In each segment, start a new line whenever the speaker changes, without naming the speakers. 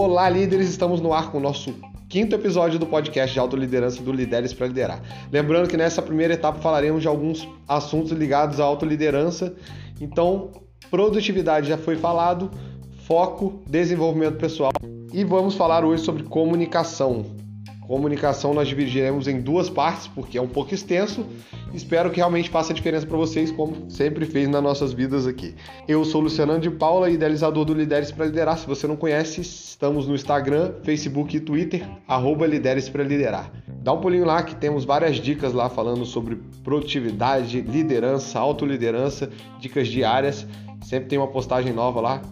Olá, líderes! Estamos no ar com o nosso quinto episódio do podcast de autoliderança do Lideres para Liderar. Lembrando que nessa primeira etapa falaremos de alguns assuntos ligados à autoliderança. Então, produtividade já foi falado, foco, desenvolvimento pessoal. E vamos falar hoje sobre comunicação. Comunicação nós dividiremos em duas partes, porque é um pouco extenso. Espero que realmente faça diferença para vocês, como sempre fez nas nossas vidas aqui. Eu sou Luciano de Paula, idealizador do Lideres para Liderar. Se você não conhece, estamos no Instagram, Facebook e Twitter, arroba Lideres para Liderar. Dá um pulinho lá que temos várias dicas lá falando sobre produtividade, liderança, autoliderança, dicas diárias. Sempre tem uma postagem nova lá.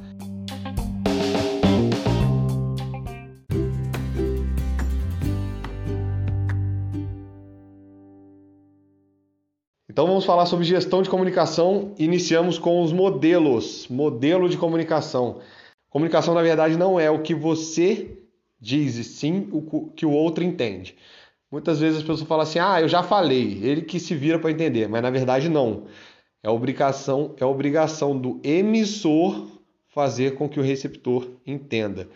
Então vamos falar sobre gestão de comunicação. Iniciamos com os modelos. Modelo de comunicação. Comunicação, na verdade, não é o que você diz, sim o que o outro entende. Muitas vezes as pessoas falam assim: ah, eu já falei, ele que se vira para entender, mas na verdade não. É obrigação, é obrigação do emissor fazer com que o receptor entenda.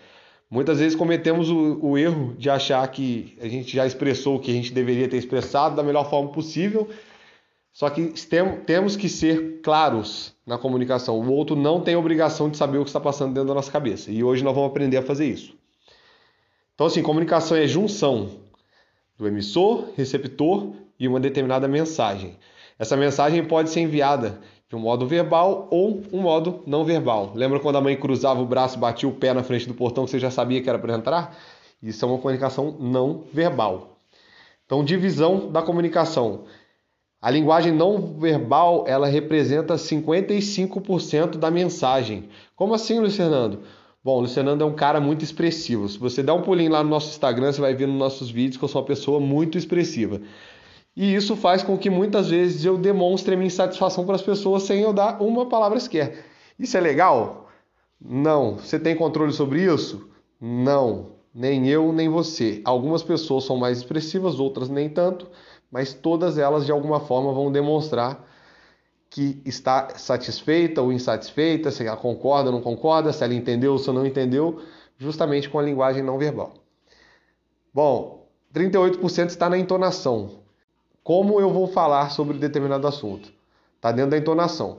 Muitas vezes cometemos o, o, erro de achar que a gente já expressou o que a gente deveria ter expressado da melhor forma possível só que temos que ser claros na comunicação. O outro não tem obrigação de saber o que está passando dentro da nossa cabeça. E hoje nós vamos aprender a fazer isso. Então, assim, comunicação é junção do emissor, receptor e uma determinada mensagem. Essa mensagem pode ser enviada de um modo verbal ou um modo não verbal. Lembra quando a mãe cruzava o braço e batia o pé na frente do portão que você já sabia que era para entrar? Isso é uma comunicação não verbal. Então, divisão da comunicação. A linguagem não verbal, ela representa 55% da mensagem. Como assim, Luciano? Bom, o Luciano é um cara muito expressivo. Se você der um pulinho lá no nosso Instagram, você vai ver nos nossos vídeos que eu sou uma pessoa muito expressiva. E isso faz com que muitas vezes eu demonstre minha insatisfação para as pessoas sem eu dar uma palavra sequer. Isso é legal? Não. Você tem controle sobre isso? Não. Nem eu, nem você. Algumas pessoas são mais expressivas, outras nem tanto mas todas elas de alguma forma vão demonstrar que está satisfeita ou insatisfeita, se ela concorda ou não concorda, se ela entendeu ou se não entendeu, justamente com a linguagem não verbal. Bom, 38% está na entonação. Como eu vou falar sobre determinado assunto? Está dentro da entonação.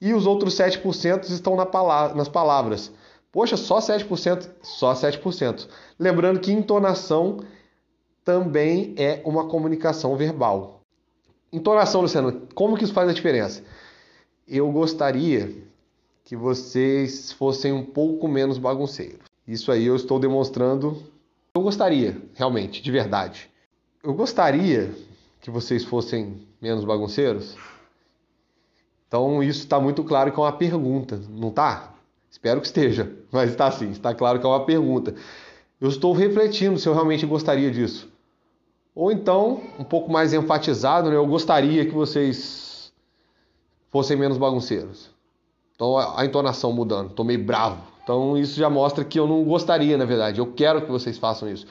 E os outros 7% estão na palavra, nas palavras. Poxa, só 7%? Só 7%. Lembrando que entonação também é uma comunicação verbal. Entonação, Luciano, como que isso faz a diferença? Eu gostaria que vocês fossem um pouco menos bagunceiros. Isso aí eu estou demonstrando. Eu gostaria, realmente, de verdade. Eu gostaria que vocês fossem menos bagunceiros. Então isso está muito claro que é uma pergunta, não está? Espero que esteja, mas está sim, está claro que é uma pergunta. Eu estou refletindo se eu realmente gostaria disso. Ou então, um pouco mais enfatizado, né? eu gostaria que vocês fossem menos bagunceiros. Então a entonação mudando, estou meio bravo. Então isso já mostra que eu não gostaria, na verdade. Eu quero que vocês façam isso.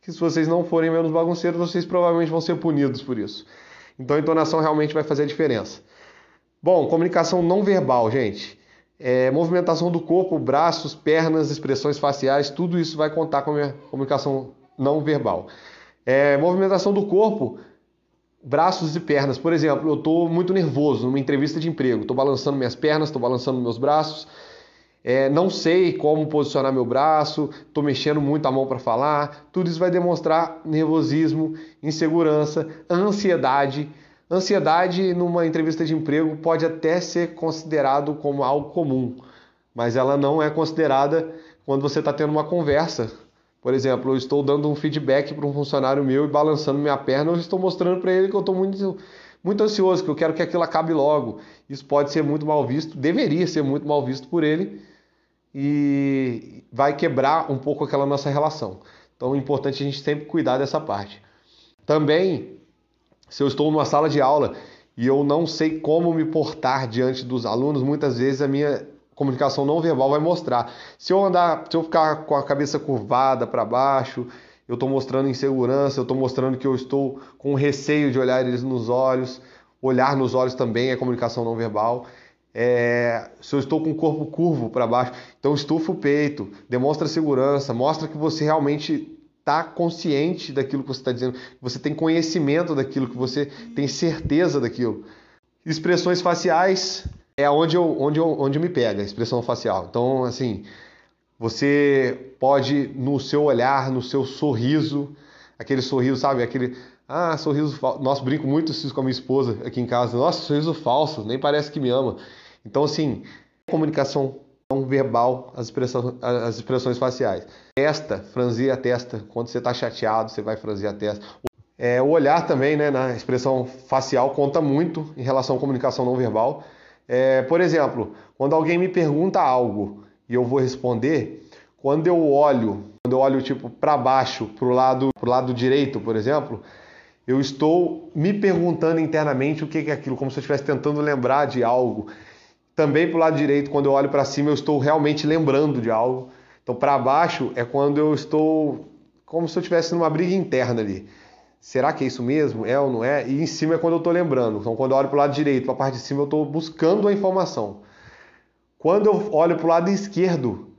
Que se vocês não forem menos bagunceiros, vocês provavelmente vão ser punidos por isso. Então a entonação realmente vai fazer a diferença. Bom, comunicação não verbal, gente. É, movimentação do corpo, braços, pernas, expressões faciais, tudo isso vai contar com a minha comunicação não verbal. É, movimentação do corpo, braços e pernas. Por exemplo, eu estou muito nervoso numa entrevista de emprego, estou balançando minhas pernas, estou balançando meus braços, é, não sei como posicionar meu braço, estou mexendo muito a mão para falar. Tudo isso vai demonstrar nervosismo, insegurança, ansiedade. Ansiedade numa entrevista de emprego pode até ser considerado como algo comum, mas ela não é considerada quando você está tendo uma conversa por exemplo, eu estou dando um feedback para um funcionário meu e balançando minha perna, eu estou mostrando para ele que eu estou muito, muito ansioso, que eu quero que aquilo acabe logo. Isso pode ser muito mal visto, deveria ser muito mal visto por ele e vai quebrar um pouco aquela nossa relação. Então é importante a gente sempre cuidar dessa parte. Também, se eu estou numa sala de aula e eu não sei como me portar diante dos alunos, muitas vezes a minha comunicação não verbal vai mostrar. Se eu andar, se eu ficar com a cabeça curvada para baixo, eu estou mostrando insegurança, eu estou mostrando que eu estou com receio de olhar eles nos olhos. Olhar nos olhos também é comunicação não verbal. é, se eu estou com o corpo curvo para baixo. Então estufa o peito, demonstra segurança, mostra que você realmente está consciente daquilo que você está dizendo, que você tem conhecimento daquilo, que você tem certeza daquilo. Expressões faciais é onde eu, onde eu, onde me pega, a expressão facial. Então, assim, você pode, no seu olhar, no seu sorriso, aquele sorriso, sabe? Aquele, ah, sorriso falso. Nossa, brinco muito com a minha esposa aqui em casa. Nossa, sorriso falso, nem parece que me ama. Então, assim, comunicação não verbal, as expressões, as expressões faciais. Testa, franzir a testa. Quando você está chateado, você vai franzir a testa. É, o olhar também, né, na expressão facial, conta muito em relação à comunicação não verbal. É, por exemplo, quando alguém me pergunta algo e eu vou responder, quando eu olho, quando eu olho tipo para baixo, para o lado, pro lado direito, por exemplo, eu estou me perguntando internamente o que é aquilo, como se eu estivesse tentando lembrar de algo. Também para o lado direito, quando eu olho para cima, eu estou realmente lembrando de algo. Então, para baixo é quando eu estou como se eu estivesse numa briga interna ali. Será que é isso mesmo? É ou não é? E em cima é quando eu estou lembrando. Então, quando eu olho para o lado direito, para a parte de cima, eu estou buscando a informação. Quando eu olho para o lado esquerdo,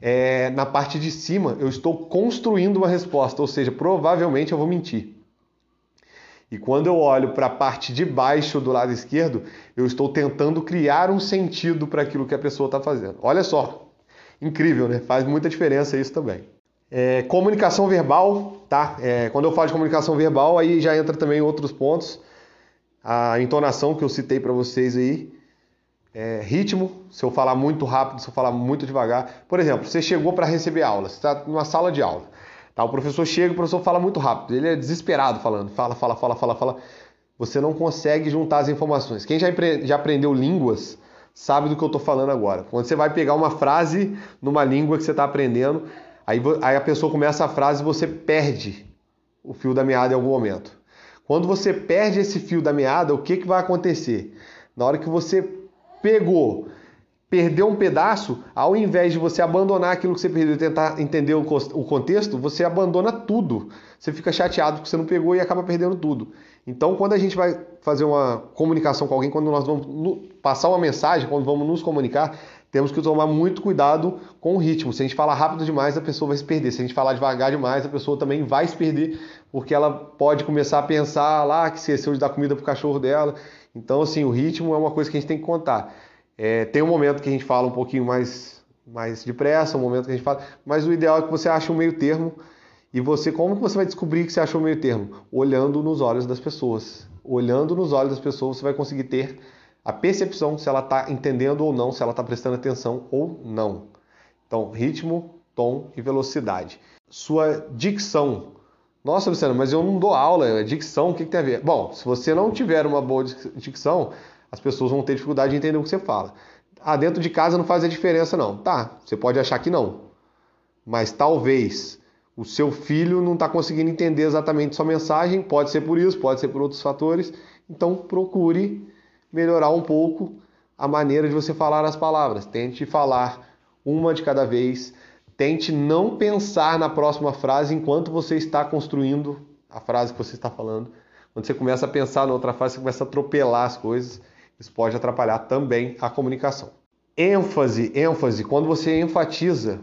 é, na parte de cima, eu estou construindo uma resposta, ou seja, provavelmente eu vou mentir. E quando eu olho para a parte de baixo do lado esquerdo, eu estou tentando criar um sentido para aquilo que a pessoa está fazendo. Olha só, incrível, né? Faz muita diferença isso também. É, comunicação verbal, tá? É, quando eu falo de comunicação verbal, aí já entra também outros pontos. A entonação que eu citei para vocês aí. É, ritmo, se eu falar muito rápido, se eu falar muito devagar. Por exemplo, você chegou para receber aula, você está numa sala de aula. Tá? O professor chega, o professor fala muito rápido, ele é desesperado falando, fala, fala, fala, fala, fala. Você não consegue juntar as informações. Quem já, já aprendeu línguas sabe do que eu estou falando agora. Quando você vai pegar uma frase numa língua que você está aprendendo, aí, aí a pessoa começa a frase e você perde o fio da meada em algum momento. Quando você perde esse fio da meada, o que, que vai acontecer? Na hora que você pegou perdeu um pedaço, ao invés de você abandonar aquilo que você perdeu e tentar entender o contexto, você abandona tudo. Você fica chateado porque você não pegou e acaba perdendo tudo. Então, quando a gente vai fazer uma comunicação com alguém, quando nós vamos passar uma mensagem, quando vamos nos comunicar, temos que tomar muito cuidado com o ritmo. Se a gente falar rápido demais, a pessoa vai se perder. Se a gente falar devagar demais, a pessoa também vai se perder, porque ela pode começar a pensar lá que esqueceu de dar comida para o cachorro dela. Então, assim, o ritmo é uma coisa que a gente tem que contar. É, tem um momento que a gente fala um pouquinho mais, mais depressa, um momento que a gente fala, mas o ideal é que você ache um meio termo. E você, como que você vai descobrir que você achou o meio termo? Olhando nos olhos das pessoas. Olhando nos olhos das pessoas, você vai conseguir ter a percepção se ela está entendendo ou não, se ela está prestando atenção ou não. Então, ritmo, tom e velocidade. Sua dicção. Nossa, Luciano, mas eu não dou aula, é dicção, o que, que tem a ver? Bom, se você não tiver uma boa dicção, as pessoas vão ter dificuldade de entender o que você fala. Ah, dentro de casa não faz a diferença, não. Tá, você pode achar que não. Mas talvez o seu filho não está conseguindo entender exatamente sua mensagem, pode ser por isso, pode ser por outros fatores. Então procure melhorar um pouco a maneira de você falar as palavras. Tente falar uma de cada vez. Tente não pensar na próxima frase enquanto você está construindo a frase que você está falando. Quando você começa a pensar na outra frase, você começa a atropelar as coisas. Isso pode atrapalhar também a comunicação. ênfase, ênfase, quando você enfatiza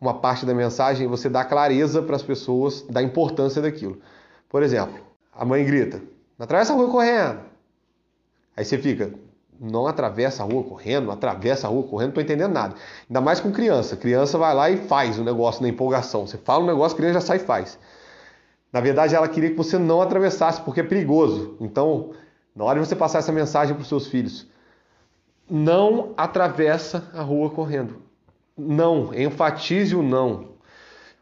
uma parte da mensagem, você dá clareza para as pessoas da importância daquilo. Por exemplo, a mãe grita: "Não atravessa a rua correndo". Aí você fica: "Não atravessa a rua correndo, atravessa a rua correndo, não estou entendendo nada". Ainda mais com criança. Criança vai lá e faz o negócio na empolgação. Você fala um negócio, a criança já sai e faz. Na verdade, ela queria que você não atravessasse porque é perigoso. Então, na hora de você passar essa mensagem para os seus filhos, não atravessa a rua correndo. Não, enfatize o não.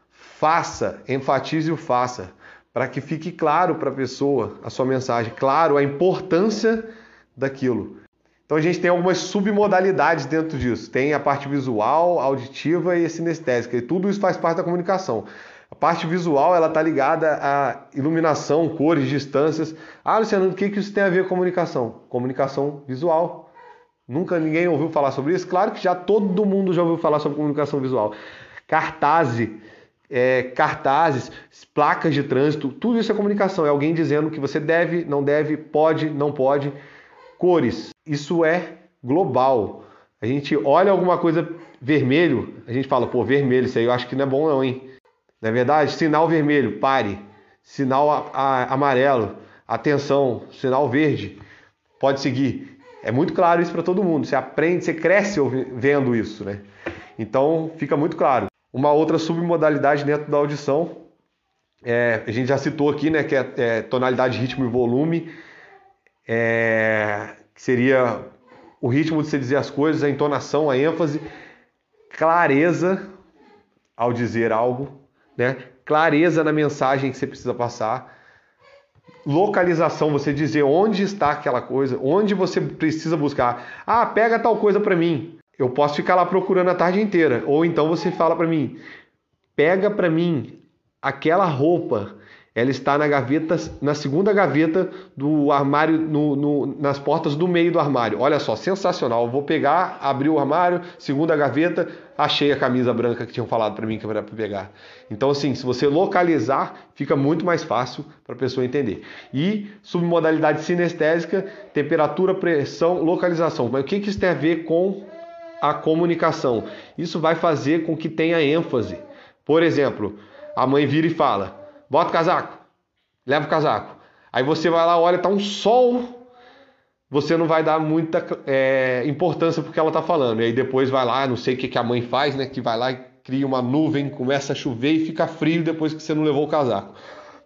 Faça, enfatize o faça, para que fique claro para a pessoa a sua mensagem, claro a importância daquilo. Então a gente tem algumas submodalidades dentro disso. Tem a parte visual, auditiva e sinestésica, e tudo isso faz parte da comunicação. A parte visual ela está ligada à iluminação, cores, distâncias. Ah, Luciano, o que, que isso tem a ver com comunicação? Comunicação visual. Nunca ninguém ouviu falar sobre isso? Claro que já todo mundo já ouviu falar sobre comunicação visual. Cartazes, é, cartazes, placas de trânsito, tudo isso é comunicação. É alguém dizendo que você deve, não deve, pode, não pode. Cores, isso é global. A gente olha alguma coisa vermelho, a gente fala, pô, vermelho, isso aí eu acho que não é bom não, hein? Não é verdade? Sinal vermelho, pare. Sinal a, a, amarelo, atenção. Sinal verde, pode seguir. É muito claro isso para todo mundo. Você aprende, você cresce vendo isso, né? Então fica muito claro. Uma outra submodalidade dentro da audição, é, a gente já citou aqui, né, que é, é tonalidade, ritmo e volume, é, que seria o ritmo de você dizer as coisas, a entonação, a ênfase, clareza ao dizer algo, né? clareza na mensagem que você precisa passar, localização, você dizer onde está aquela coisa, onde você precisa buscar. Ah, pega tal coisa para mim. Eu posso ficar lá procurando a tarde inteira. Ou então você fala para mim, pega para mim aquela roupa ela está na gaveta, na segunda gaveta do armário, no, no, nas portas do meio do armário. Olha só, sensacional. Eu vou pegar, abrir o armário, segunda gaveta, achei a camisa branca que tinham falado para mim que era para pegar. Então, assim, se você localizar, fica muito mais fácil para a pessoa entender. E submodalidade sinestésica, temperatura, pressão, localização. Mas o que, que isso tem a ver com a comunicação? Isso vai fazer com que tenha ênfase. Por exemplo, a mãe vira e fala bota o casaco, leva o casaco. Aí você vai lá, olha, tá um sol, você não vai dar muita é, importância porque ela tá falando. E aí depois vai lá, não sei o que, que a mãe faz, né? Que vai lá e cria uma nuvem, começa a chover e fica frio depois que você não levou o casaco.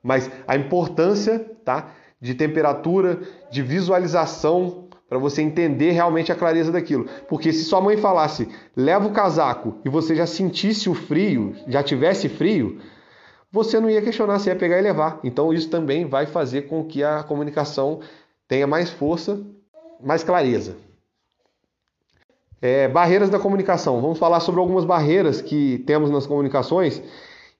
Mas a importância, tá? De temperatura, de visualização para você entender realmente a clareza daquilo. Porque se sua mãe falasse, leva o casaco e você já sentisse o frio, já tivesse frio, você não ia questionar se ia pegar e levar. Então isso também vai fazer com que a comunicação tenha mais força, mais clareza. É, barreiras da comunicação. Vamos falar sobre algumas barreiras que temos nas comunicações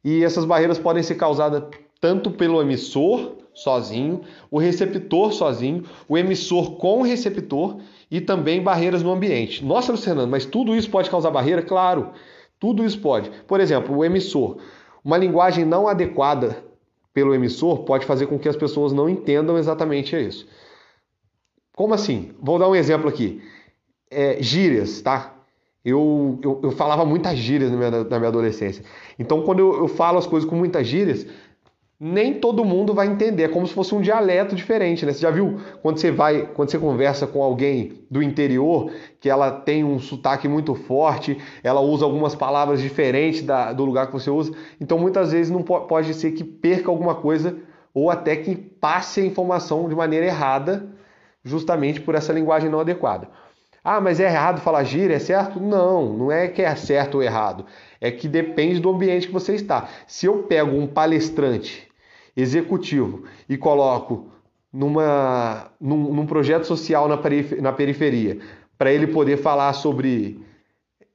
e essas barreiras podem ser causadas tanto pelo emissor sozinho, o receptor sozinho, o emissor com o receptor e também barreiras no ambiente. Nossa, Luciano, mas tudo isso pode causar barreira? Claro, tudo isso pode. Por exemplo, o emissor. Uma linguagem não adequada pelo emissor pode fazer com que as pessoas não entendam exatamente isso. Como assim? Vou dar um exemplo aqui. É, gírias, tá? Eu, eu, eu, falava muitas gírias na minha, na minha adolescência. Então, quando eu, eu falo as coisas com muitas gírias, nem todo mundo vai entender. É como se fosse um dialeto diferente, né? Você já viu quando você vai, quando você conversa com alguém do interior, que ela tem um sotaque muito forte, ela usa algumas palavras diferentes da, do lugar que você usa. Então, muitas vezes não pode ser que perca alguma coisa ou até que passe a informação de maneira errada, justamente por essa linguagem não adequada. Ah, mas é errado falar gíria, é certo? Não, não é que é certo ou errado. É que depende do ambiente que você está. Se eu pego um palestrante executivo e coloco numa, num, num projeto social na, periferia, na periferia para ele poder falar sobre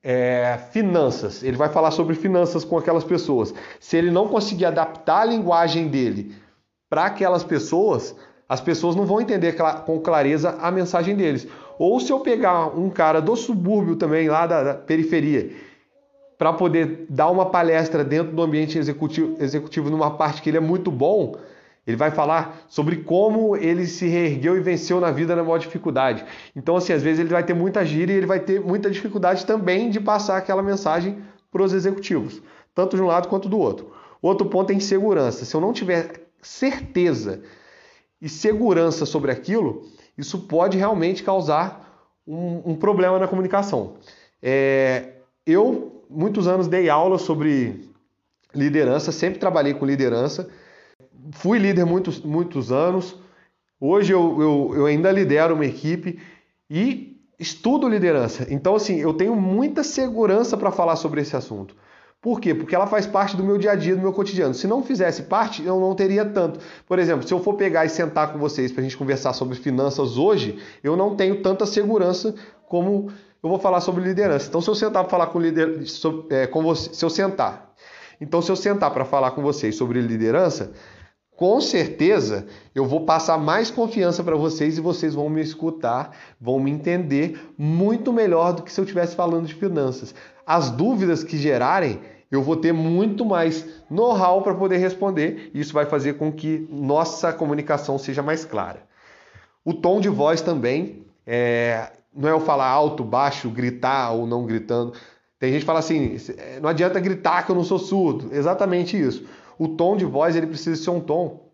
é, finanças, ele vai falar sobre finanças com aquelas pessoas. Se ele não conseguir adaptar a linguagem dele para aquelas pessoas, as pessoas não vão entender com clareza a mensagem deles. Ou se eu pegar um cara do subúrbio também, lá da, da periferia, para poder dar uma palestra dentro do ambiente executivo, executivo numa parte que ele é muito bom, ele vai falar sobre como ele se reergueu e venceu na vida na maior dificuldade. Então, assim, às vezes ele vai ter muita gíria e ele vai ter muita dificuldade também de passar aquela mensagem para os executivos, tanto de um lado quanto do outro. Outro ponto é insegurança. Se eu não tiver certeza e segurança sobre aquilo, isso pode realmente causar um, um problema na comunicação. É, eu muitos anos dei aula sobre liderança, sempre trabalhei com liderança. Fui líder muitos, muitos anos. Hoje eu, eu, eu ainda lidero uma equipe e estudo liderança. Então, assim, eu tenho muita segurança para falar sobre esse assunto. Por quê? Porque ela faz parte do meu dia a dia, do meu cotidiano. Se não fizesse parte, eu não teria tanto. Por exemplo, se eu for pegar e sentar com vocês para a gente conversar sobre finanças hoje, eu não tenho tanta segurança como eu vou falar sobre liderança. Então, se eu sentar para falar com líder, é, com você, se eu sentar, então se eu sentar para falar com vocês sobre liderança, com certeza eu vou passar mais confiança para vocês e vocês vão me escutar, vão me entender muito melhor do que se eu estivesse falando de finanças. As dúvidas que gerarem, eu vou ter muito mais know-how para poder responder. E isso vai fazer com que nossa comunicação seja mais clara. O tom de voz também é, não é eu falar alto, baixo, gritar ou não gritando. Tem gente que fala assim, não adianta gritar que eu não sou surdo. Exatamente isso. O tom de voz ele precisa ser um tom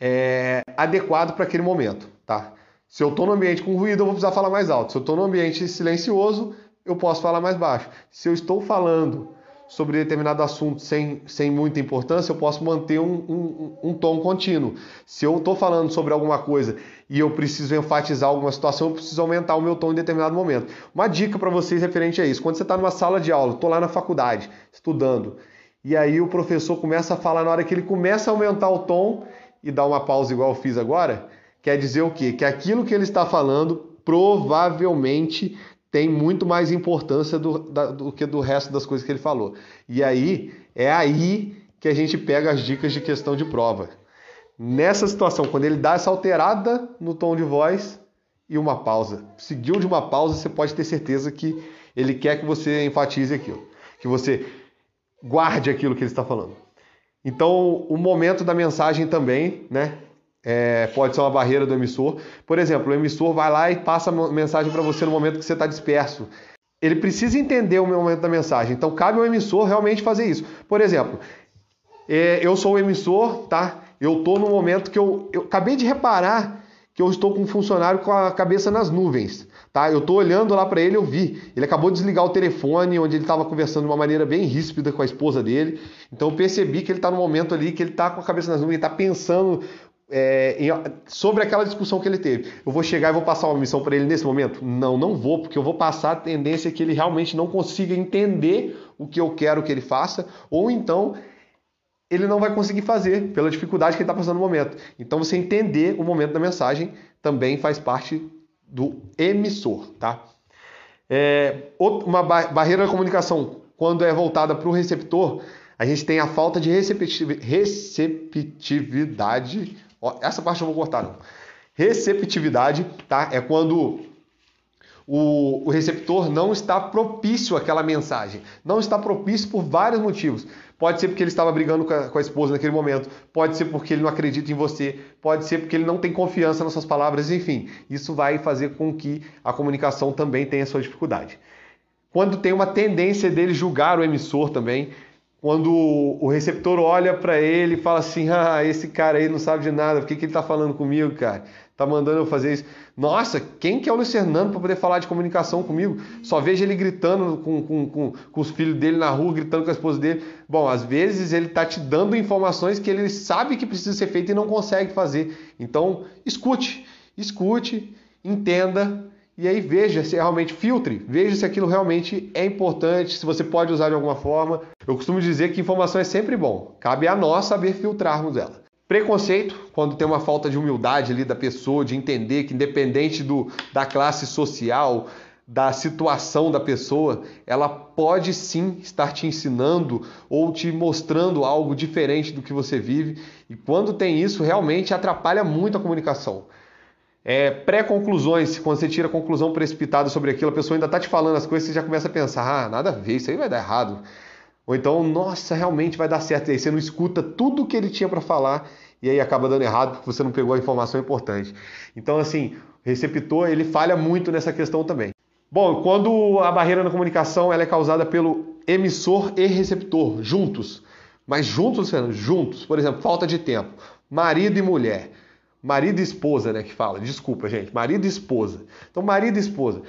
é, adequado para aquele momento, tá? Se eu estou no ambiente com ruído, eu vou precisar falar mais alto. Se eu estou no ambiente silencioso, eu posso falar mais baixo. Se eu estou falando sobre determinado assunto sem, sem muita importância, eu posso manter um, um, um tom contínuo. Se eu estou falando sobre alguma coisa e eu preciso enfatizar alguma situação, eu preciso aumentar o meu tom em determinado momento. Uma dica para vocês referente a isso: quando você está numa sala de aula, estou lá na faculdade estudando, e aí o professor começa a falar, na hora que ele começa a aumentar o tom e dá uma pausa igual eu fiz agora, quer dizer o quê? Que aquilo que ele está falando provavelmente tem muito mais importância do, da, do que do resto das coisas que ele falou. E aí, é aí que a gente pega as dicas de questão de prova. Nessa situação, quando ele dá essa alterada no tom de voz e uma pausa. Seguiu de uma pausa, você pode ter certeza que ele quer que você enfatize aquilo, que você guarde aquilo que ele está falando. Então, o momento da mensagem também, né? É, pode ser uma barreira do emissor. Por exemplo, o emissor vai lá e passa a mensagem para você no momento que você está disperso. Ele precisa entender o momento da mensagem. Então, cabe ao emissor realmente fazer isso. Por exemplo, é, eu sou o emissor, tá? Eu estou no momento que eu, eu acabei de reparar que eu estou com um funcionário com a cabeça nas nuvens. Tá? Eu estou olhando lá para ele, eu vi. Ele acabou de desligar o telefone, onde ele estava conversando de uma maneira bem ríspida com a esposa dele. Então eu percebi que ele está no momento ali que ele está com a cabeça nas nuvens, está pensando é, em, sobre aquela discussão que ele teve. Eu vou chegar e vou passar uma missão para ele nesse momento? Não, não vou, porque eu vou passar a tendência que ele realmente não consiga entender o que eu quero que ele faça, ou então ele não vai conseguir fazer pela dificuldade que ele está passando no momento. Então você entender o momento da mensagem também faz parte do emissor, tá? É, uma barreira da comunicação, quando é voltada para o receptor, a gente tem a falta de receptividade. Ó, essa parte eu vou cortar, não. Receptividade, tá? É quando o, o, receptor não está propício àquela mensagem. Não está propício por vários motivos. Pode ser porque ele estava brigando com a, com a, esposa naquele momento, pode ser porque ele não acredita em você, pode ser porque ele não tem confiança nas suas palavras, enfim. Isso vai fazer com que a comunicação também tenha sua dificuldade. Quando tem uma tendência dele julgar o emissor também, quando o receptor olha para ele e fala assim: Ah, esse cara aí não sabe de nada, por que, que ele está falando comigo, cara? Tá mandando eu fazer isso. Nossa, quem que é o Luiz Fernando para poder falar de comunicação comigo? Só vejo ele gritando com, com, com, com, os filhos dele na rua, gritando com a esposa dele. Bom, às vezes ele tá te dando informações que ele sabe que precisa ser feito e não consegue fazer. Então, escute, escute, entenda e aí veja se realmente filtre, veja se aquilo realmente é importante, se você pode usar de alguma forma. Eu costumo dizer que informação é sempre bom, cabe a nós saber filtrarmos ela. Preconceito, quando tem uma falta de humildade ali da pessoa, de entender que independente do, da classe social, da situação da pessoa, ela pode sim estar te ensinando ou te mostrando algo diferente do que você vive. E quando tem isso, realmente atrapalha muito a comunicação. É, Pré-conclusões, quando você tira conclusão precipitada sobre aquilo, a pessoa ainda está te falando as coisas, você já começa a pensar, ah, nada a ver, isso aí vai dar errado. Ou então, nossa, realmente vai dar certo. E aí você não escuta tudo o que ele tinha para falar e aí acaba dando errado porque você não pegou a informação importante. Então, assim, o receptor ele falha muito nessa questão também. Bom, quando a barreira na comunicação ela é causada pelo emissor e receptor juntos, mas juntos, Fernando, juntos. Por exemplo, falta de tempo. Marido e mulher. Marido e esposa, né, que fala. Desculpa, gente. Marido e esposa. Então, marido e esposa.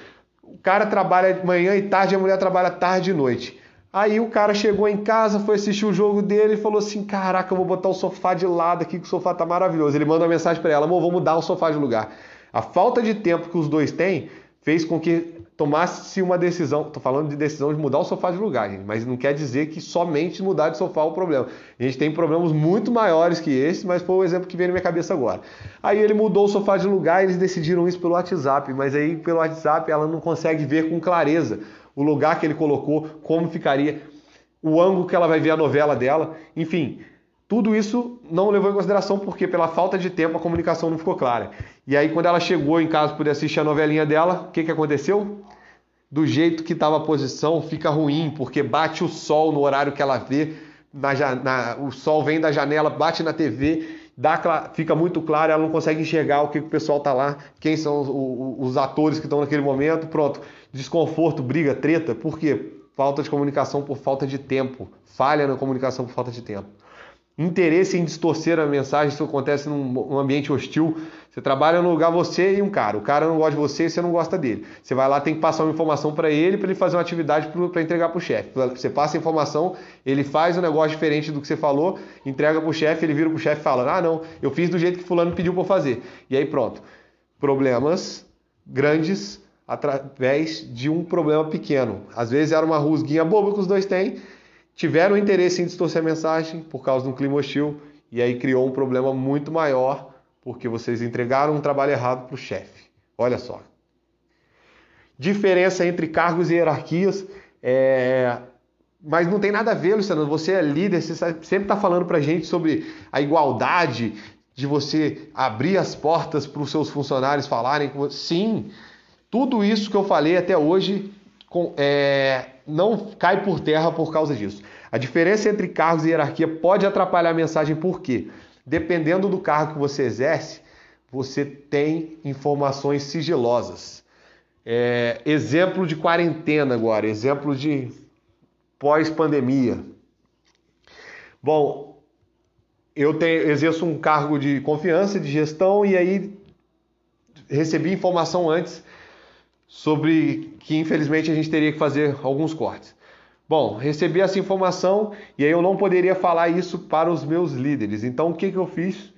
O cara trabalha manhã e tarde, a mulher trabalha tarde e noite. Aí o cara chegou em casa, foi assistir o jogo dele e falou assim: Caraca, eu vou botar o sofá de lado aqui, que o sofá tá maravilhoso. Ele manda uma mensagem para ela: Amor, vamos mudar o sofá de lugar. A falta de tempo que os dois têm fez com que tomasse uma decisão. Tô falando de decisão de mudar o sofá de lugar, gente, mas não quer dizer que somente mudar de sofá é o problema. A gente tem problemas muito maiores que esse, mas foi o exemplo que veio na minha cabeça agora. Aí ele mudou o sofá de lugar e eles decidiram isso pelo WhatsApp, mas aí pelo WhatsApp ela não consegue ver com clareza o lugar que ele colocou, como ficaria, o ângulo que ela vai ver a novela dela, enfim. Tudo isso não levou em consideração porque, pela falta de tempo, a comunicação não ficou clara. E aí, quando ela chegou em casa poder assistir a novelinha dela, o que, que aconteceu? Do jeito que estava a posição, fica ruim, porque bate o sol no horário que ela vê, na, na, o sol vem da janela, bate na TV dá, fica muito claro, ela não consegue enxergar o que o pessoal está lá, quem são os, os, os atores que estão naquele momento, pronto. Desconforto, briga, treta, por quê? Falta de comunicação por falta de tempo, falha na comunicação por falta de tempo interesse em distorcer a mensagem, isso acontece num ambiente hostil. Você trabalha no lugar você e um cara. O cara não gosta de você e você não gosta dele. Você vai lá, tem que passar uma informação para ele, para ele fazer uma atividade para entregar para o chefe. Você passa a informação, ele faz um negócio diferente do que você falou, entrega para o chefe, ele vira para o chefe e fala: Ah, não, eu fiz do jeito que fulano pediu para fazer. E aí pronto. Problemas grandes através de um problema pequeno. Às vezes era uma rusguinha boba que os dois têm tiveram interesse em distorcer a mensagem por causa de um clima hostil e aí criou um problema muito maior porque vocês entregaram um trabalho errado para o chefe. Olha só. Diferença entre cargos e hierarquias. É... Mas não tem nada a ver, Luciano. Você é líder, você sempre está falando para a gente sobre a igualdade, de você abrir as portas para os seus funcionários falarem com você. Sim, tudo isso que eu falei até hoje é, não cai por terra por causa disso. A diferença entre cargos e hierarquia pode atrapalhar a mensagem, por quê? Dependendo do cargo que você exerce, você tem informações sigilosas. É, exemplo de quarentena agora, exemplo de pós-pandemia. Bom, eu tenho, exerço um cargo de confiança, de gestão, e aí recebi informação antes sobre que infelizmente a gente teria que fazer alguns cortes. Bom, recebi essa informação e aí eu não poderia falar isso para os meus líderes. Então o que, que eu fiz?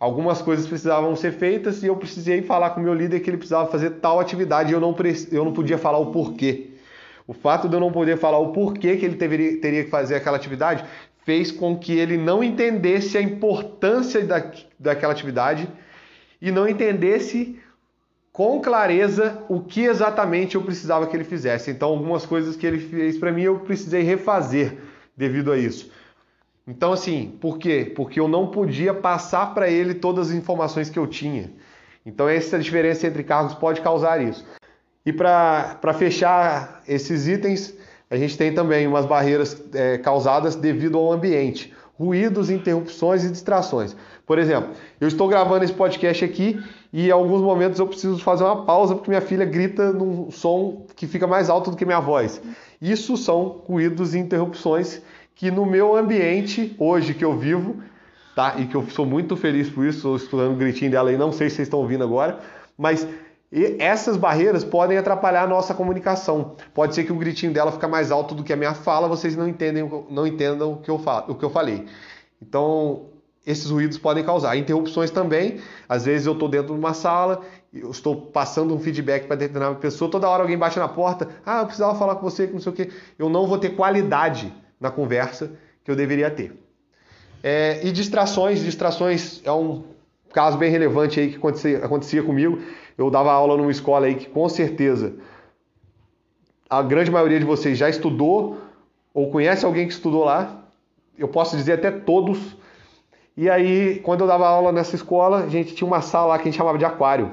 Algumas coisas precisavam ser feitas e eu precisei falar com o meu líder que ele precisava fazer tal atividade e eu não, eu não podia falar o porquê. O fato de eu não poder falar o porquê que ele deveria, teria que fazer aquela atividade fez com que ele não entendesse a importância da, daquela atividade e não entendesse com clareza o que exatamente eu precisava que ele fizesse. Então, algumas coisas que ele fez para mim eu precisei refazer devido a isso. Então, assim, por quê? Porque eu não podia passar para ele todas as informações que eu tinha. Então, essa diferença entre cargos pode causar isso. E para fechar esses itens, a gente tem também umas barreiras é, causadas devido ao ambiente ruídos, interrupções e distrações. Por exemplo, eu estou gravando esse podcast aqui e em alguns momentos eu preciso fazer uma pausa porque minha filha grita num som que fica mais alto do que minha voz. Isso são ruídos e interrupções que no meu ambiente hoje que eu vivo, tá? E que eu sou muito feliz por isso, estou estudando o gritinho dela aí, não sei se vocês estão ouvindo agora, mas e essas barreiras podem atrapalhar a nossa comunicação. Pode ser que o gritinho dela fique mais alto do que a minha fala, vocês não entendem, não entendam o que eu, falo, o que eu falei. Então, esses ruídos podem causar. Interrupções também. Às vezes eu estou dentro de uma sala, eu estou passando um feedback para determinada pessoa, toda hora alguém bate na porta, ah, eu precisava falar com você, não sei o quê. Eu não vou ter qualidade na conversa que eu deveria ter. É, e distrações, distrações é um caso bem relevante aí que acontecia, acontecia comigo. Eu dava aula numa escola aí que com certeza a grande maioria de vocês já estudou ou conhece alguém que estudou lá. Eu posso dizer até todos. E aí, quando eu dava aula nessa escola, a gente tinha uma sala lá que a gente chamava de aquário.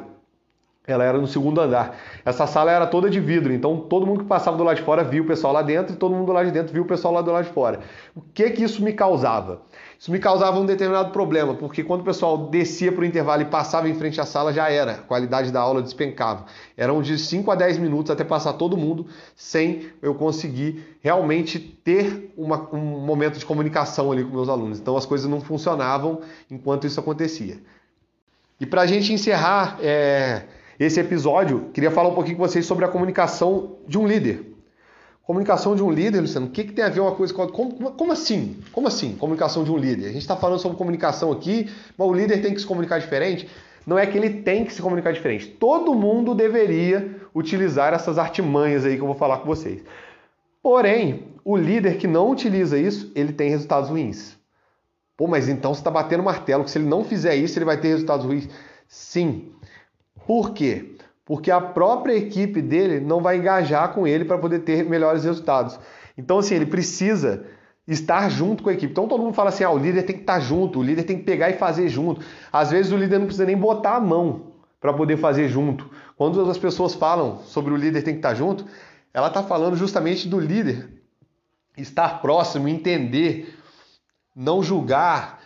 Ela era no segundo andar. Essa sala era toda de vidro, então todo mundo que passava do lado de fora via o pessoal lá dentro e todo mundo do lado de dentro via o pessoal lá do lado de fora. O que que isso me causava? Isso me causava um determinado problema, porque quando o pessoal descia para o intervalo e passava em frente à sala, já era. A qualidade da aula despencava. Eram de 5 a 10 minutos até passar todo mundo, sem eu conseguir realmente ter uma, um momento de comunicação ali com meus alunos. Então as coisas não funcionavam enquanto isso acontecia. E para a gente encerrar é, esse episódio, queria falar um pouquinho com vocês sobre a comunicação de um líder. Comunicação de um líder, Luciano, o que, que tem a ver uma coisa com a? Como, como assim? Como assim, comunicação de um líder? A gente está falando sobre comunicação aqui, mas o líder tem que se comunicar diferente. Não é que ele tem que se comunicar diferente. Todo mundo deveria utilizar essas artimanhas aí que eu vou falar com vocês. Porém, o líder que não utiliza isso, ele tem resultados ruins. Pô, mas então você está batendo martelo que se ele não fizer isso, ele vai ter resultados ruins. Sim. Por quê? porque a própria equipe dele não vai engajar com ele para poder ter melhores resultados. Então, assim, ele precisa estar junto com a equipe. Então todo mundo fala assim: ah, o líder tem que estar junto, o líder tem que pegar e fazer junto. Às vezes o líder não precisa nem botar a mão para poder fazer junto. Quando as pessoas falam sobre o líder tem que estar junto, ela está falando justamente do líder estar próximo, entender, não julgar,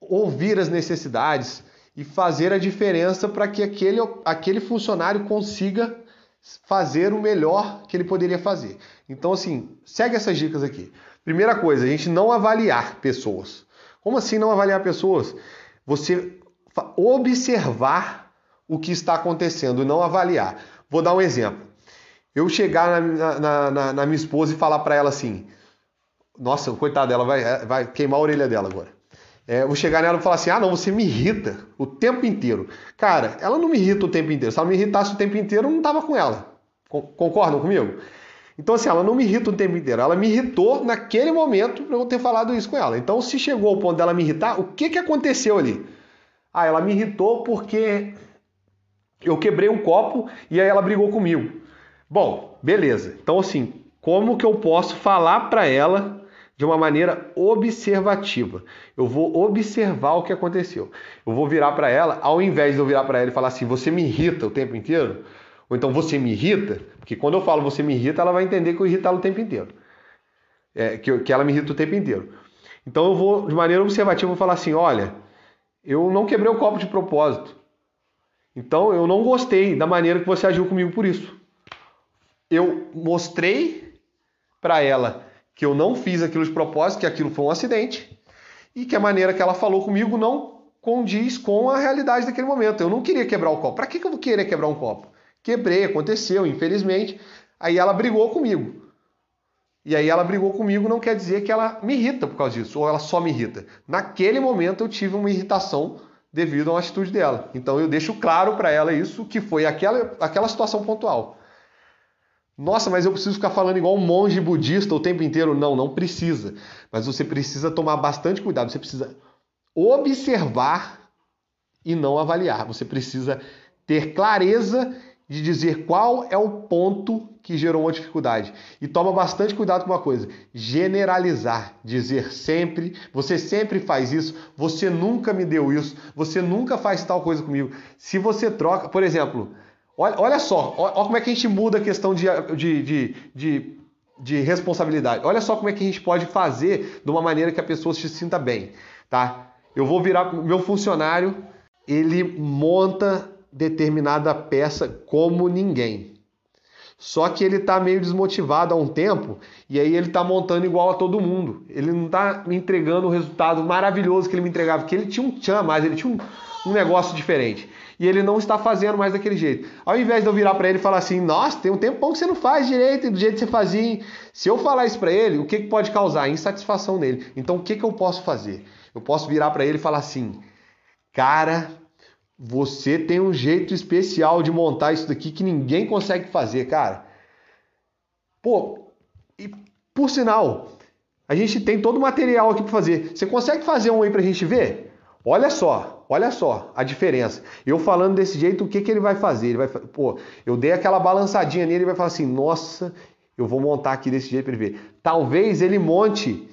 ouvir as necessidades e fazer a diferença para que aquele, aquele funcionário consiga fazer o melhor que ele poderia fazer. Então, assim, segue essas dicas aqui. Primeira coisa, a gente não avaliar pessoas. Como assim não avaliar pessoas? Você observar o que está acontecendo, não avaliar. Vou dar um exemplo. Eu chegar na, na, na, na minha esposa e falar para ela assim: Nossa, coitada dela, vai, vai queimar a orelha dela agora. É, chegar nela e falar assim: ah, não, você me irrita o tempo inteiro. Cara, ela não me irrita o tempo inteiro. Se ela me irritasse o tempo inteiro, eu não tava com ela. Concordam comigo? Então, assim, ela não me irrita o tempo inteiro. Ela me irritou naquele momento para eu ter falado isso com ela. Então, se chegou ao ponto dela me irritar, o que, que aconteceu ali? Ah, ela me irritou porque eu quebrei um copo e aí ela brigou comigo. Bom, beleza. Então, assim, como que eu posso falar para ela de uma maneira observativa. Eu vou observar o que aconteceu. Eu vou virar para ela, ao invés de eu virar para ela e falar assim, você me irrita o tempo inteiro, ou então você me irrita, porque quando eu falo você me irrita, ela vai entender que eu irrito ela o tempo inteiro. É, que, que ela me irrita o tempo inteiro. Então eu vou, de maneira observativa, falar assim, olha, eu não quebrei o copo de propósito. Então eu não gostei da maneira que você agiu comigo por isso. Eu mostrei para ela que eu não fiz aquilo de propósito, que aquilo foi um acidente e que a maneira que ela falou comigo não condiz com a realidade daquele momento. Eu não queria quebrar o copo. Para que, eu vou querer quebrar um copo? Quebrei, aconteceu, infelizmente. Aí ela brigou comigo. E aí ela brigou comigo não quer dizer que ela me irrita por causa disso, ou ela só me irrita. Naquele momento eu tive uma irritação devido a uma atitude dela. Então eu deixo claro para ela isso, que foi aquela, aquela situação pontual. Nossa, mas eu preciso ficar falando igual um monge budista o tempo inteiro. Não, não precisa. Mas você precisa tomar bastante cuidado. Você precisa observar e não avaliar. Você precisa ter clareza de dizer qual é o ponto que gerou uma dificuldade. E toma bastante cuidado com uma coisa: generalizar, dizer sempre, você sempre faz isso, você nunca me deu isso, você nunca faz tal coisa comigo. Se você troca, por exemplo, Olha, olha só, olha como é que a gente muda a questão de, de, de, de, de responsabilidade. Olha só como é que a gente pode fazer de uma maneira que a pessoa se sinta bem, tá? Eu vou virar meu funcionário, ele monta determinada peça como ninguém. Só que ele está meio desmotivado há um tempo e aí ele está montando igual a todo mundo. Ele não está me entregando o resultado maravilhoso que ele me entregava, porque ele tinha um tchan mais, ele tinha um, um negócio diferente e ele não está fazendo mais daquele jeito. Ao invés de eu virar para ele e falar assim, nossa, tem um tempão que você não faz direito do jeito que você fazia. Se eu falar isso para ele, o que, que pode causar? Insatisfação nele. Então o que, que eu posso fazer? Eu posso virar para ele e falar assim, cara, você tem um jeito especial de montar isso daqui que ninguém consegue fazer, cara. Pô, e por sinal, a gente tem todo o material aqui para fazer. Você consegue fazer um aí para a gente ver? Olha só, olha só a diferença. Eu falando desse jeito, o que, que ele vai fazer? Ele vai, pô, eu dei aquela balançadinha nele, ele vai falar assim: "Nossa, eu vou montar aqui desse jeito para ele ver". Talvez ele monte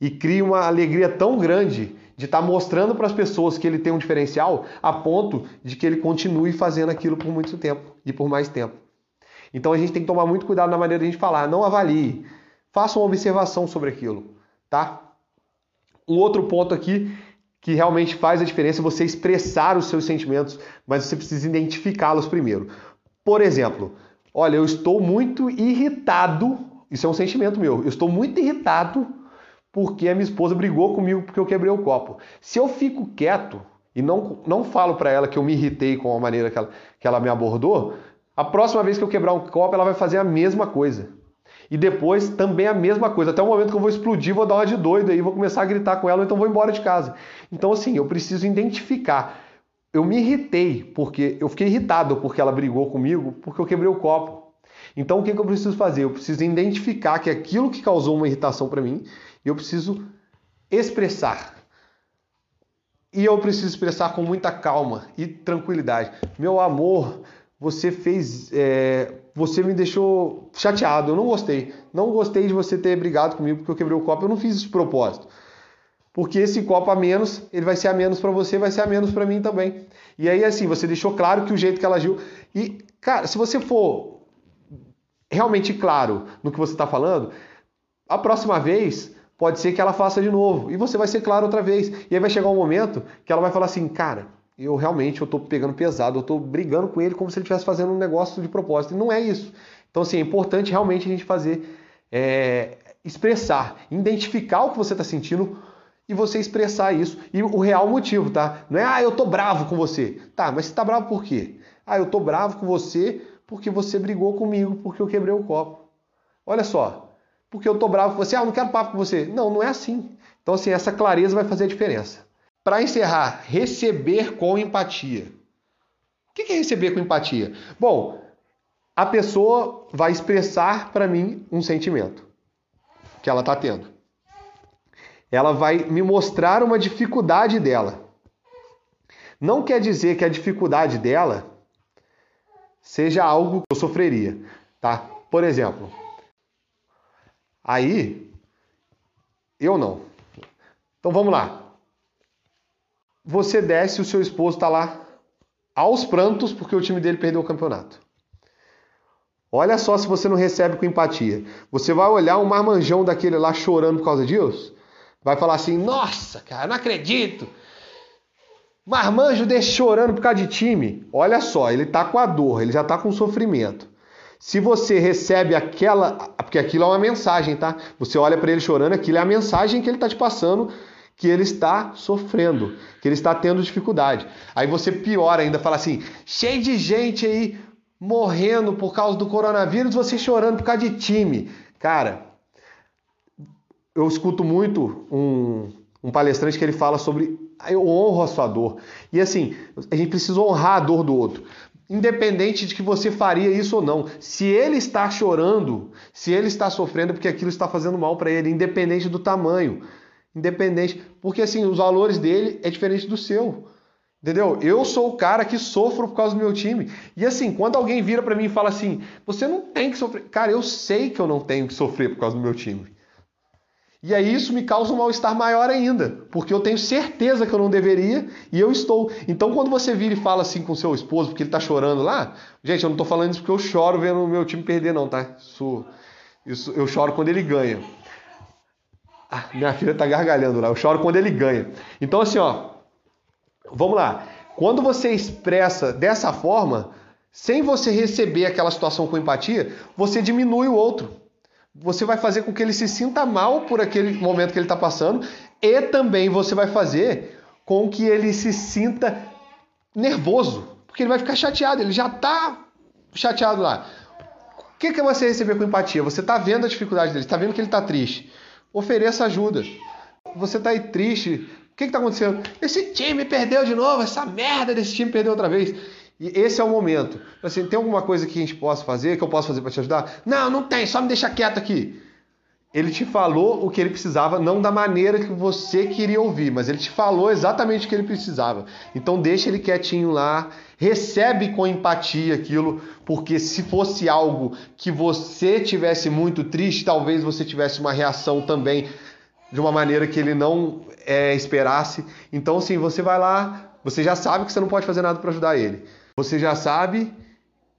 e crie uma alegria tão grande de estar tá mostrando para as pessoas que ele tem um diferencial a ponto de que ele continue fazendo aquilo por muito tempo e por mais tempo. Então a gente tem que tomar muito cuidado na maneira de a gente falar, não avalie, faça uma observação sobre aquilo, tá? Um outro ponto aqui que realmente faz a diferença você expressar os seus sentimentos, mas você precisa identificá-los primeiro. Por exemplo, olha, eu estou muito irritado, isso é um sentimento meu, eu estou muito irritado porque a minha esposa brigou comigo porque eu quebrei o copo. Se eu fico quieto e não, não falo para ela que eu me irritei com a maneira que ela, que ela me abordou, a próxima vez que eu quebrar um copo, ela vai fazer a mesma coisa. E depois também a mesma coisa. Até o momento que eu vou explodir, vou dar uma de doido aí, vou começar a gritar com ela, então vou embora de casa. Então, assim, eu preciso identificar. Eu me irritei, porque eu fiquei irritado porque ela brigou comigo, porque eu quebrei o copo. Então, o que, que eu preciso fazer? Eu preciso identificar que aquilo que causou uma irritação para mim, eu preciso expressar. E eu preciso expressar com muita calma e tranquilidade. Meu amor, você fez. É, você me deixou chateado, eu não gostei. Não gostei de você ter brigado comigo porque eu quebrei o copo, eu não fiz isso de propósito. Porque esse copo a menos, ele vai ser a menos para você, vai ser a menos para mim também. E aí, assim, você deixou claro que o jeito que ela agiu. E, cara, se você for realmente claro no que você está falando, a próxima vez pode ser que ela faça de novo e você vai ser claro outra vez. E aí vai chegar um momento que ela vai falar assim, cara, eu realmente eu pegando pesado, eu tô brigando com ele como se ele estivesse fazendo um negócio de propósito. E não é isso. Então, assim, é importante realmente a gente fazer, é, expressar, identificar o que você está sentindo e você expressar isso. E o real motivo, tá? Não é, ah, eu tô bravo com você. Tá, mas você tá bravo por quê? Ah, eu tô bravo com você porque você brigou comigo, porque eu quebrei o copo. Olha só, porque eu tô bravo com você, ah, eu não quero papo com você. Não, não é assim. Então, assim, essa clareza vai fazer a diferença. Para encerrar, receber com empatia. O que é receber com empatia? Bom, a pessoa vai expressar para mim um sentimento que ela está tendo. Ela vai me mostrar uma dificuldade dela. Não quer dizer que a dificuldade dela seja algo que eu sofreria, tá? Por exemplo, aí eu não. Então vamos lá. Você desce, o seu esposo está lá aos prantos porque o time dele perdeu o campeonato. Olha só se você não recebe com empatia. Você vai olhar um marmanjão daquele lá chorando por causa disso? Vai falar assim: Nossa, cara, não acredito. Marmanjo deixa chorando por causa de time. Olha só, ele tá com a dor, ele já tá com sofrimento. Se você recebe aquela, porque aquilo é uma mensagem, tá? Você olha para ele chorando, aquilo é a mensagem que ele tá te passando, que ele está sofrendo, que ele está tendo dificuldade. Aí você piora ainda, fala assim: cheio de gente aí morrendo por causa do coronavírus, você chorando por causa de time. Cara, eu escuto muito um, um palestrante que ele fala sobre eu honro a sua dor. E assim, a gente precisa honrar a dor do outro. Independente de que você faria isso ou não. Se ele está chorando, se ele está sofrendo é porque aquilo está fazendo mal para ele, independente do tamanho. Independente. Porque assim, os valores dele é diferente do seu. Entendeu? Eu sou o cara que sofro por causa do meu time. E assim, quando alguém vira para mim e fala assim: "Você não tem que sofrer". Cara, eu sei que eu não tenho que sofrer por causa do meu time. E aí isso me causa um mal-estar maior ainda, porque eu tenho certeza que eu não deveria e eu estou. Então quando você vira e fala assim com seu esposo, porque ele está chorando lá, gente, eu não estou falando isso porque eu choro vendo o meu time perder, não, tá? Isso, isso eu choro quando ele ganha. Ah, minha filha está gargalhando lá, eu choro quando ele ganha. Então assim, ó, vamos lá. Quando você expressa dessa forma, sem você receber aquela situação com empatia, você diminui o outro você vai fazer com que ele se sinta mal por aquele momento que ele está passando e também você vai fazer com que ele se sinta nervoso, porque ele vai ficar chateado, ele já está chateado lá. O que, que você receber com empatia? Você está vendo a dificuldade dele, está vendo que ele está triste. Ofereça ajuda. Você está aí triste. O que está acontecendo? Esse time perdeu de novo, essa merda desse time perdeu outra vez. E esse é o momento. Assim, tem alguma coisa que a gente possa fazer, que eu possa fazer para te ajudar? Não, não tem, só me deixa quieto aqui. Ele te falou o que ele precisava, não da maneira que você queria ouvir, mas ele te falou exatamente o que ele precisava. Então deixa ele quietinho lá, recebe com empatia aquilo, porque se fosse algo que você tivesse muito triste, talvez você tivesse uma reação também de uma maneira que ele não é, esperasse. Então, assim, você vai lá, você já sabe que você não pode fazer nada para ajudar ele. Você já sabe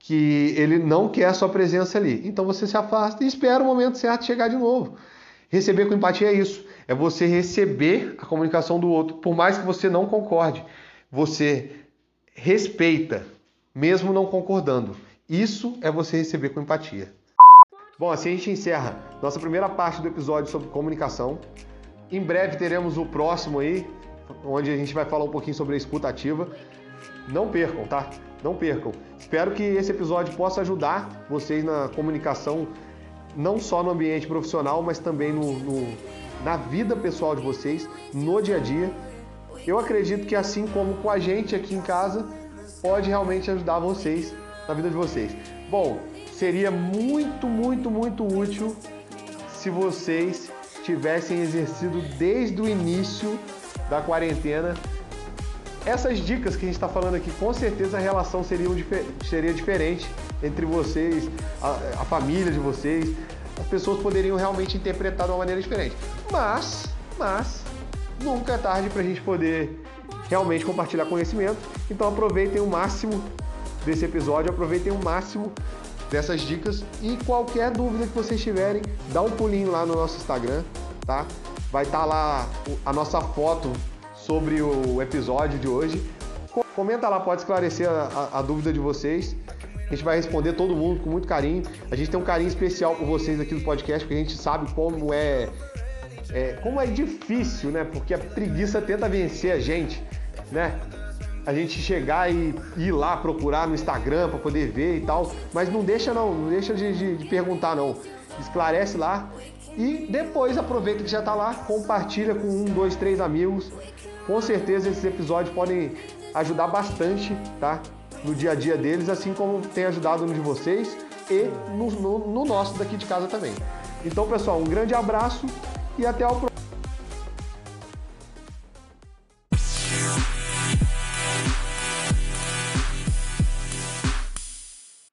que ele não quer a sua presença ali. Então você se afasta e espera o momento certo chegar de novo. Receber com empatia é isso. É você receber a comunicação do outro, por mais que você não concorde. Você respeita, mesmo não concordando. Isso é você receber com empatia. Bom, assim a gente encerra nossa primeira parte do episódio sobre comunicação. Em breve teremos o próximo aí, onde a gente vai falar um pouquinho sobre a escuta ativa. Não percam, tá? Não percam. Espero que esse episódio possa ajudar vocês na comunicação, não só no ambiente profissional, mas também no, no, na vida pessoal de vocês, no dia a dia. Eu acredito que assim como com a gente aqui em casa, pode realmente ajudar vocês na vida de vocês. Bom, seria muito, muito, muito útil se vocês tivessem exercido desde o início da quarentena essas dicas que a gente está falando aqui, com certeza a relação seria, um, seria diferente entre vocês, a, a família de vocês. As pessoas poderiam realmente interpretar de uma maneira diferente. Mas, mas, nunca é tarde para a gente poder realmente compartilhar conhecimento. Então aproveitem o máximo desse episódio, aproveitem o máximo dessas dicas e qualquer dúvida que vocês tiverem, dá um pulinho lá no nosso Instagram, tá? Vai estar tá lá a nossa foto sobre o episódio de hoje. Comenta lá, pode esclarecer a, a, dúvida de vocês. A gente vai responder todo mundo com muito carinho. A gente tem um carinho especial por vocês aqui no podcast, porque a gente sabe como é, é como é difícil, né? Porque a preguiça tenta vencer a gente, né? A gente chegar e ir lá procurar no Instagram para poder ver e tal, mas não deixa não, não deixa de, de, de perguntar não. Esclarece lá e depois aproveita que já está lá, compartilha com um, dois, três amigos. Com certeza esses episódios podem ajudar bastante, tá? No dia a dia deles, assim como tem ajudado no de vocês e no, no, no nosso daqui de casa também. Então, pessoal, um grande abraço e até o próximo.